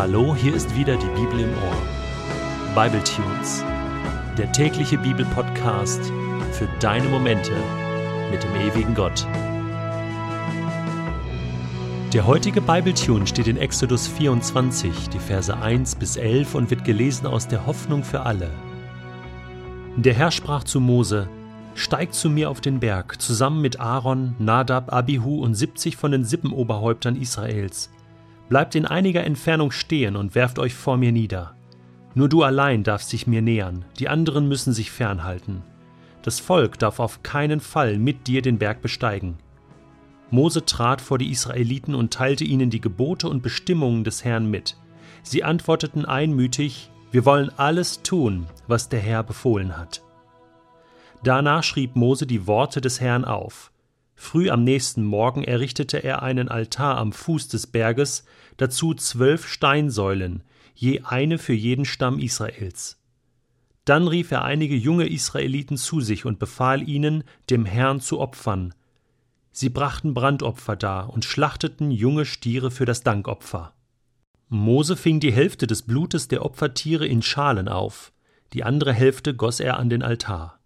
Hallo, hier ist wieder die Bibel im Ohr. Bible Tunes, der tägliche Bibelpodcast für deine Momente mit dem ewigen Gott. Der heutige Bible Tune steht in Exodus 24, die Verse 1 bis 11 und wird gelesen aus der Hoffnung für alle. Der Herr sprach zu Mose: Steig zu mir auf den Berg, zusammen mit Aaron, Nadab, Abihu und 70 von den Sippenoberhäuptern Israels Bleibt in einiger Entfernung stehen und werft euch vor mir nieder. Nur du allein darfst dich mir nähern, die anderen müssen sich fernhalten. Das Volk darf auf keinen Fall mit dir den Berg besteigen. Mose trat vor die Israeliten und teilte ihnen die Gebote und Bestimmungen des Herrn mit. Sie antworteten einmütig, wir wollen alles tun, was der Herr befohlen hat. Danach schrieb Mose die Worte des Herrn auf. Früh am nächsten Morgen errichtete er einen Altar am Fuß des Berges, dazu zwölf Steinsäulen, je eine für jeden Stamm Israels. Dann rief er einige junge Israeliten zu sich und befahl ihnen, dem Herrn zu opfern. Sie brachten Brandopfer dar und schlachteten junge Stiere für das Dankopfer. Mose fing die Hälfte des Blutes der Opfertiere in Schalen auf, die andere Hälfte goss er an den Altar.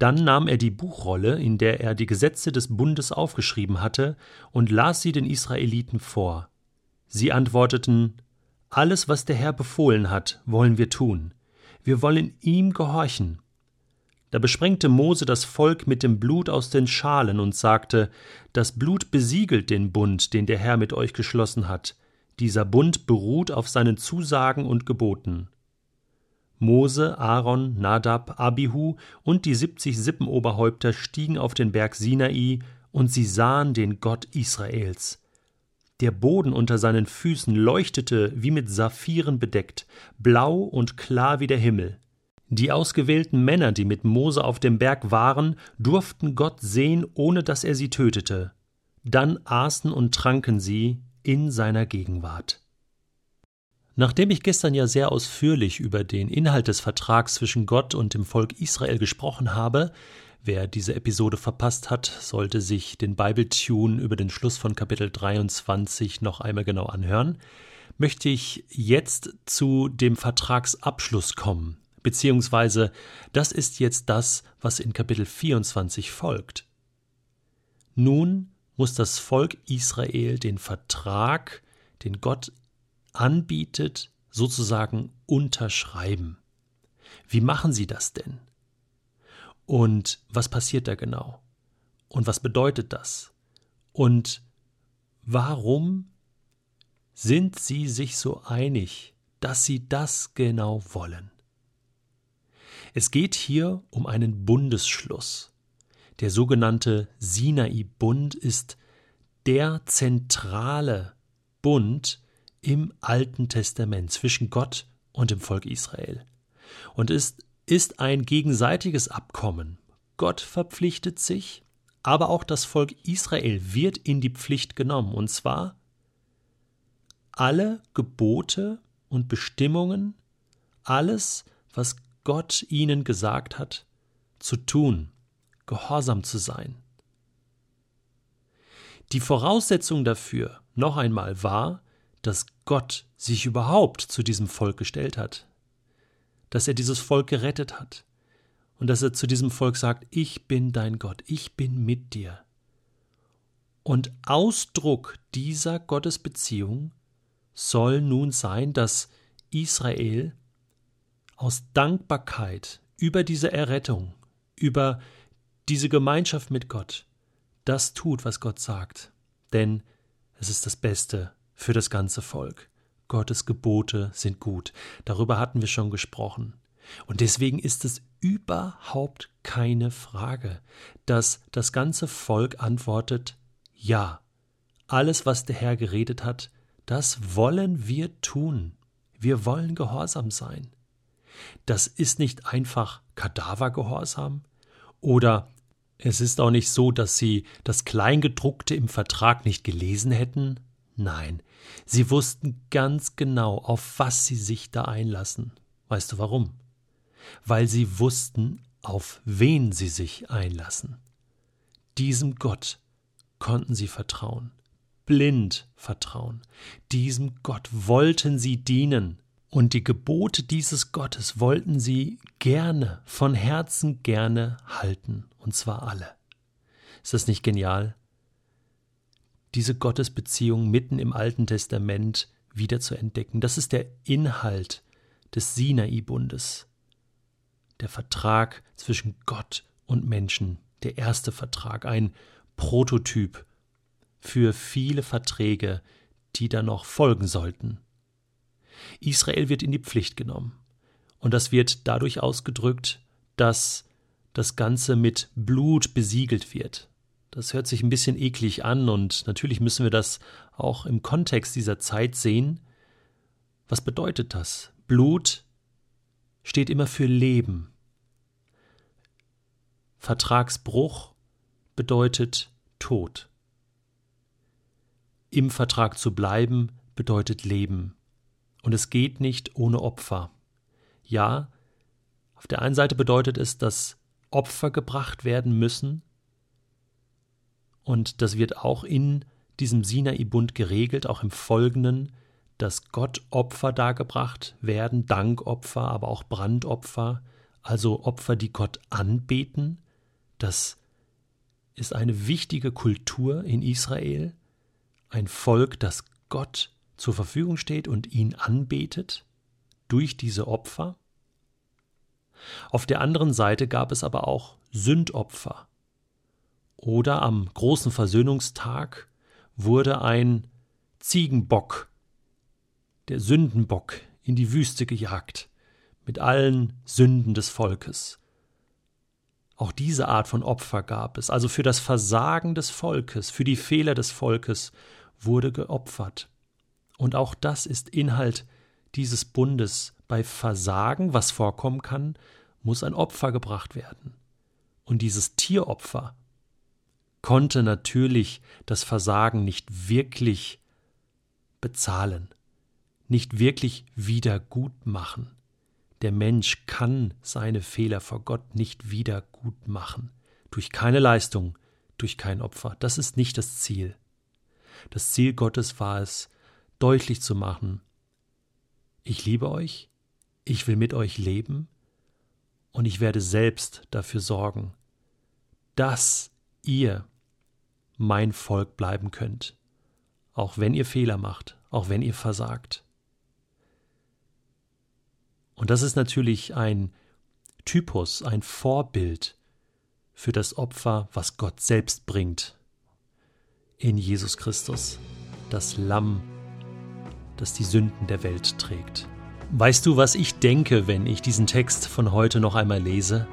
Dann nahm er die Buchrolle, in der er die Gesetze des Bundes aufgeschrieben hatte, und las sie den Israeliten vor. Sie antworteten Alles, was der Herr befohlen hat, wollen wir tun. Wir wollen ihm gehorchen. Da besprengte Mose das Volk mit dem Blut aus den Schalen und sagte Das Blut besiegelt den Bund, den der Herr mit euch geschlossen hat. Dieser Bund beruht auf seinen Zusagen und Geboten. Mose, Aaron, Nadab, Abihu und die siebzig Sippenoberhäupter stiegen auf den Berg Sinai, und sie sahen den Gott Israels. Der Boden unter seinen Füßen leuchtete wie mit Saphiren bedeckt, blau und klar wie der Himmel. Die ausgewählten Männer, die mit Mose auf dem Berg waren, durften Gott sehen, ohne dass er sie tötete. Dann aßen und tranken sie in seiner Gegenwart. Nachdem ich gestern ja sehr ausführlich über den Inhalt des Vertrags zwischen Gott und dem Volk Israel gesprochen habe, wer diese Episode verpasst hat, sollte sich den Bible Tune über den Schluss von Kapitel 23 noch einmal genau anhören, möchte ich jetzt zu dem Vertragsabschluss kommen, beziehungsweise das ist jetzt das, was in Kapitel 24 folgt. Nun muss das Volk Israel den Vertrag, den Gott anbietet, sozusagen unterschreiben. Wie machen Sie das denn? Und was passiert da genau? Und was bedeutet das? Und warum sind Sie sich so einig, dass Sie das genau wollen? Es geht hier um einen Bundesschluss. Der sogenannte Sinai-Bund ist der zentrale Bund, im Alten Testament zwischen Gott und dem Volk Israel. Und es ist ein gegenseitiges Abkommen. Gott verpflichtet sich, aber auch das Volk Israel wird in die Pflicht genommen, und zwar alle Gebote und Bestimmungen, alles, was Gott ihnen gesagt hat, zu tun, gehorsam zu sein. Die Voraussetzung dafür, noch einmal, war, dass Gott sich überhaupt zu diesem Volk gestellt hat, dass er dieses Volk gerettet hat und dass er zu diesem Volk sagt, ich bin dein Gott, ich bin mit dir. Und Ausdruck dieser Gottesbeziehung soll nun sein, dass Israel aus Dankbarkeit über diese Errettung, über diese Gemeinschaft mit Gott, das tut, was Gott sagt. Denn es ist das Beste für das ganze Volk. Gottes Gebote sind gut. Darüber hatten wir schon gesprochen. Und deswegen ist es überhaupt keine Frage, dass das ganze Volk antwortet Ja. Alles, was der Herr geredet hat, das wollen wir tun. Wir wollen gehorsam sein. Das ist nicht einfach Kadavergehorsam oder es ist auch nicht so, dass sie das Kleingedruckte im Vertrag nicht gelesen hätten. Nein, sie wussten ganz genau, auf was sie sich da einlassen. Weißt du warum? Weil sie wussten, auf wen sie sich einlassen. Diesem Gott konnten sie vertrauen. blind vertrauen. Diesem Gott wollten sie dienen. Und die Gebote dieses Gottes wollten sie gerne, von Herzen gerne halten. Und zwar alle. Ist das nicht genial? Diese Gottesbeziehung mitten im Alten Testament wieder zu entdecken. Das ist der Inhalt des Sinai-Bundes. Der Vertrag zwischen Gott und Menschen. Der erste Vertrag. Ein Prototyp für viele Verträge, die da noch folgen sollten. Israel wird in die Pflicht genommen. Und das wird dadurch ausgedrückt, dass das Ganze mit Blut besiegelt wird. Das hört sich ein bisschen eklig an und natürlich müssen wir das auch im Kontext dieser Zeit sehen. Was bedeutet das? Blut steht immer für Leben. Vertragsbruch bedeutet Tod. Im Vertrag zu bleiben bedeutet Leben. Und es geht nicht ohne Opfer. Ja, auf der einen Seite bedeutet es, dass Opfer gebracht werden müssen, und das wird auch in diesem Sinai-Bund geregelt, auch im folgenden, dass Gott Opfer dargebracht werden, Dankopfer, aber auch Brandopfer, also Opfer, die Gott anbeten. Das ist eine wichtige Kultur in Israel, ein Volk, das Gott zur Verfügung steht und ihn anbetet durch diese Opfer. Auf der anderen Seite gab es aber auch Sündopfer. Oder am großen Versöhnungstag wurde ein Ziegenbock, der Sündenbock, in die Wüste gejagt, mit allen Sünden des Volkes. Auch diese Art von Opfer gab es, also für das Versagen des Volkes, für die Fehler des Volkes wurde geopfert. Und auch das ist Inhalt dieses Bundes. Bei Versagen, was vorkommen kann, muss ein Opfer gebracht werden. Und dieses Tieropfer konnte natürlich das Versagen nicht wirklich bezahlen, nicht wirklich wieder gut machen. Der Mensch kann seine Fehler vor Gott nicht wieder gut machen. Durch keine Leistung, durch kein Opfer. Das ist nicht das Ziel. Das Ziel Gottes war es, deutlich zu machen, ich liebe euch, ich will mit euch leben und ich werde selbst dafür sorgen, dass ihr mein Volk bleiben könnt, auch wenn ihr Fehler macht, auch wenn ihr versagt. Und das ist natürlich ein Typus, ein Vorbild für das Opfer, was Gott selbst bringt in Jesus Christus, das Lamm das die Sünden der Welt trägt. Weißt du, was ich denke, wenn ich diesen Text von heute noch einmal lese?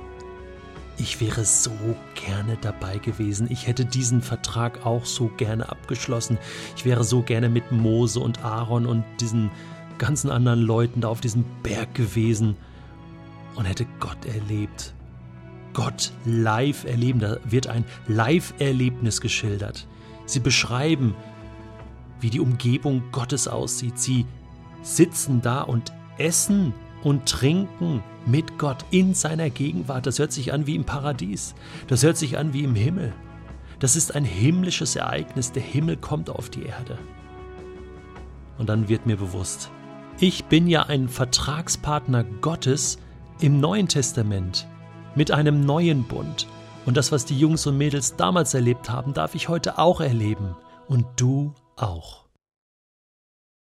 Ich wäre so gerne dabei gewesen. Ich hätte diesen Vertrag auch so gerne abgeschlossen. Ich wäre so gerne mit Mose und Aaron und diesen ganzen anderen Leuten da auf diesem Berg gewesen und hätte Gott erlebt. Gott live erleben. Da wird ein Live-Erlebnis geschildert. Sie beschreiben, wie die Umgebung Gottes aussieht. Sie sitzen da und essen und trinken mit Gott in seiner Gegenwart. Das hört sich an wie im Paradies. Das hört sich an wie im Himmel. Das ist ein himmlisches Ereignis. Der Himmel kommt auf die Erde. Und dann wird mir bewusst, ich bin ja ein Vertragspartner Gottes im Neuen Testament mit einem neuen Bund. Und das, was die Jungs und Mädels damals erlebt haben, darf ich heute auch erleben. Und du auch.